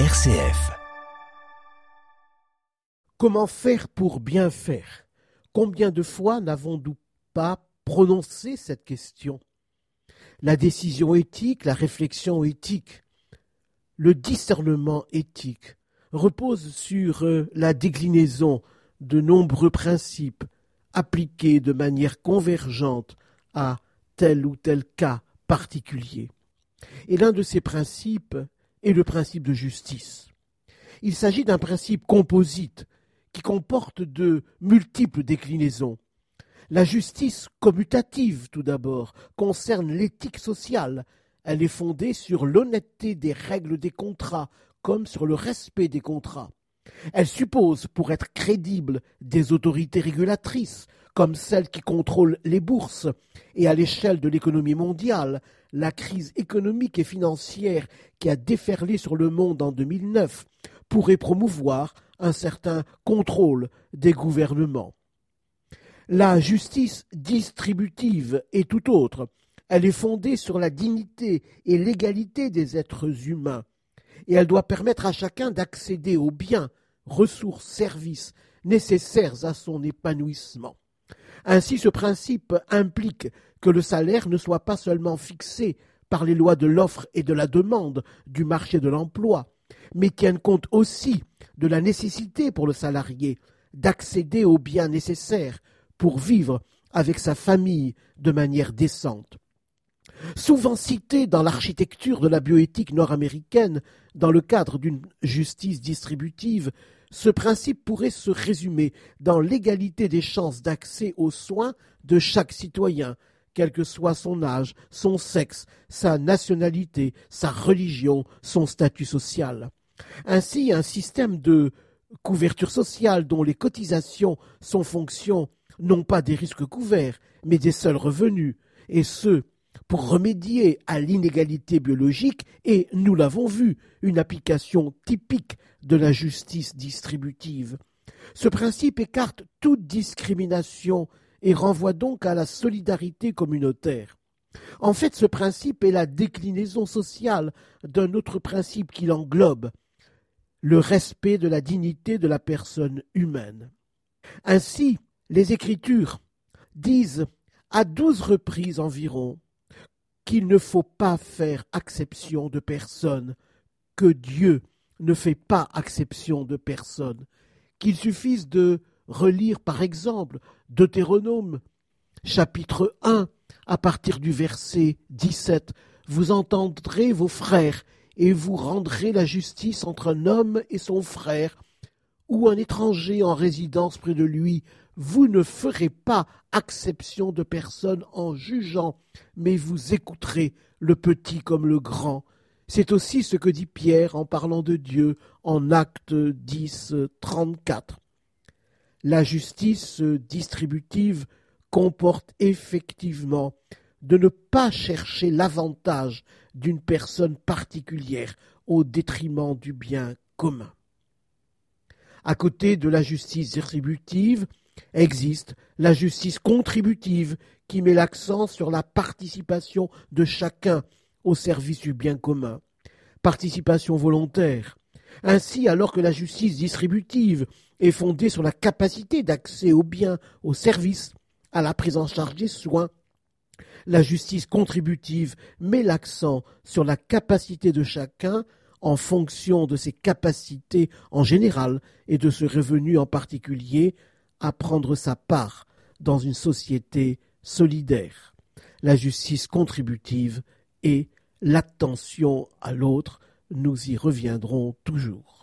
RCF. Comment faire pour bien faire? Combien de fois n'avons-nous pas prononcé cette question? La décision éthique, la réflexion éthique, le discernement éthique repose sur euh, la déclinaison de nombreux principes appliqués de manière convergente à tel ou tel cas particulier. Et l'un de ces principes est le principe de justice. Il s'agit d'un principe composite qui comporte de multiples déclinaisons. La justice commutative, tout d'abord, concerne l'éthique sociale. Elle est fondée sur l'honnêteté des règles des contrats, comme sur le respect des contrats. Elle suppose, pour être crédible, des autorités régulatrices, comme celles qui contrôlent les bourses, et à l'échelle de l'économie mondiale, la crise économique et financière qui a déferlé sur le monde en 2009 pourrait promouvoir un certain contrôle des gouvernements. La justice distributive est tout autre. Elle est fondée sur la dignité et l'égalité des êtres humains, et elle doit permettre à chacun d'accéder aux biens, ressources, services nécessaires à son épanouissement. Ainsi, ce principe implique que le salaire ne soit pas seulement fixé par les lois de l'offre et de la demande du marché de l'emploi, mais tienne compte aussi de la nécessité pour le salarié d'accéder aux biens nécessaires pour vivre avec sa famille de manière décente. Souvent cité dans l'architecture de la bioéthique nord-américaine dans le cadre d'une justice distributive, ce principe pourrait se résumer dans l'égalité des chances d'accès aux soins de chaque citoyen, quel que soit son âge, son sexe, sa nationalité, sa religion, son statut social. Ainsi, un système de couverture sociale dont les cotisations sont fonction non pas des risques couverts, mais des seuls revenus, et ce, pour remédier à l'inégalité biologique et, nous l'avons vu, une application typique de la justice distributive. Ce principe écarte toute discrimination et renvoie donc à la solidarité communautaire. En fait, ce principe est la déclinaison sociale d'un autre principe qui l'englobe, le respect de la dignité de la personne humaine. Ainsi, les Écritures disent à douze reprises environ qu'il ne faut pas faire acception de personne, que Dieu ne fait pas acception de personne, qu'il suffise de relire par exemple Deutéronome chapitre 1 à partir du verset 17 Vous entendrez vos frères et vous rendrez la justice entre un homme et son frère ou un étranger en résidence près de lui. Vous ne ferez pas acception de personne en jugeant, mais vous écouterez le petit comme le grand. C'est aussi ce que dit Pierre en parlant de Dieu en Acte 10, 34 la justice distributive comporte effectivement de ne pas chercher l'avantage d'une personne particulière au détriment du bien commun. À côté de la justice distributive, existe la justice contributive qui met l'accent sur la participation de chacun au service du bien commun. Participation volontaire, ainsi, alors que la justice distributive est fondée sur la capacité d'accès aux biens, aux services, à la prise en charge des soins, la justice contributive met l'accent sur la capacité de chacun en fonction de ses capacités en général et de ce revenu en particulier à prendre sa part dans une société solidaire. La justice contributive et l'attention à l'autre nous y reviendrons toujours.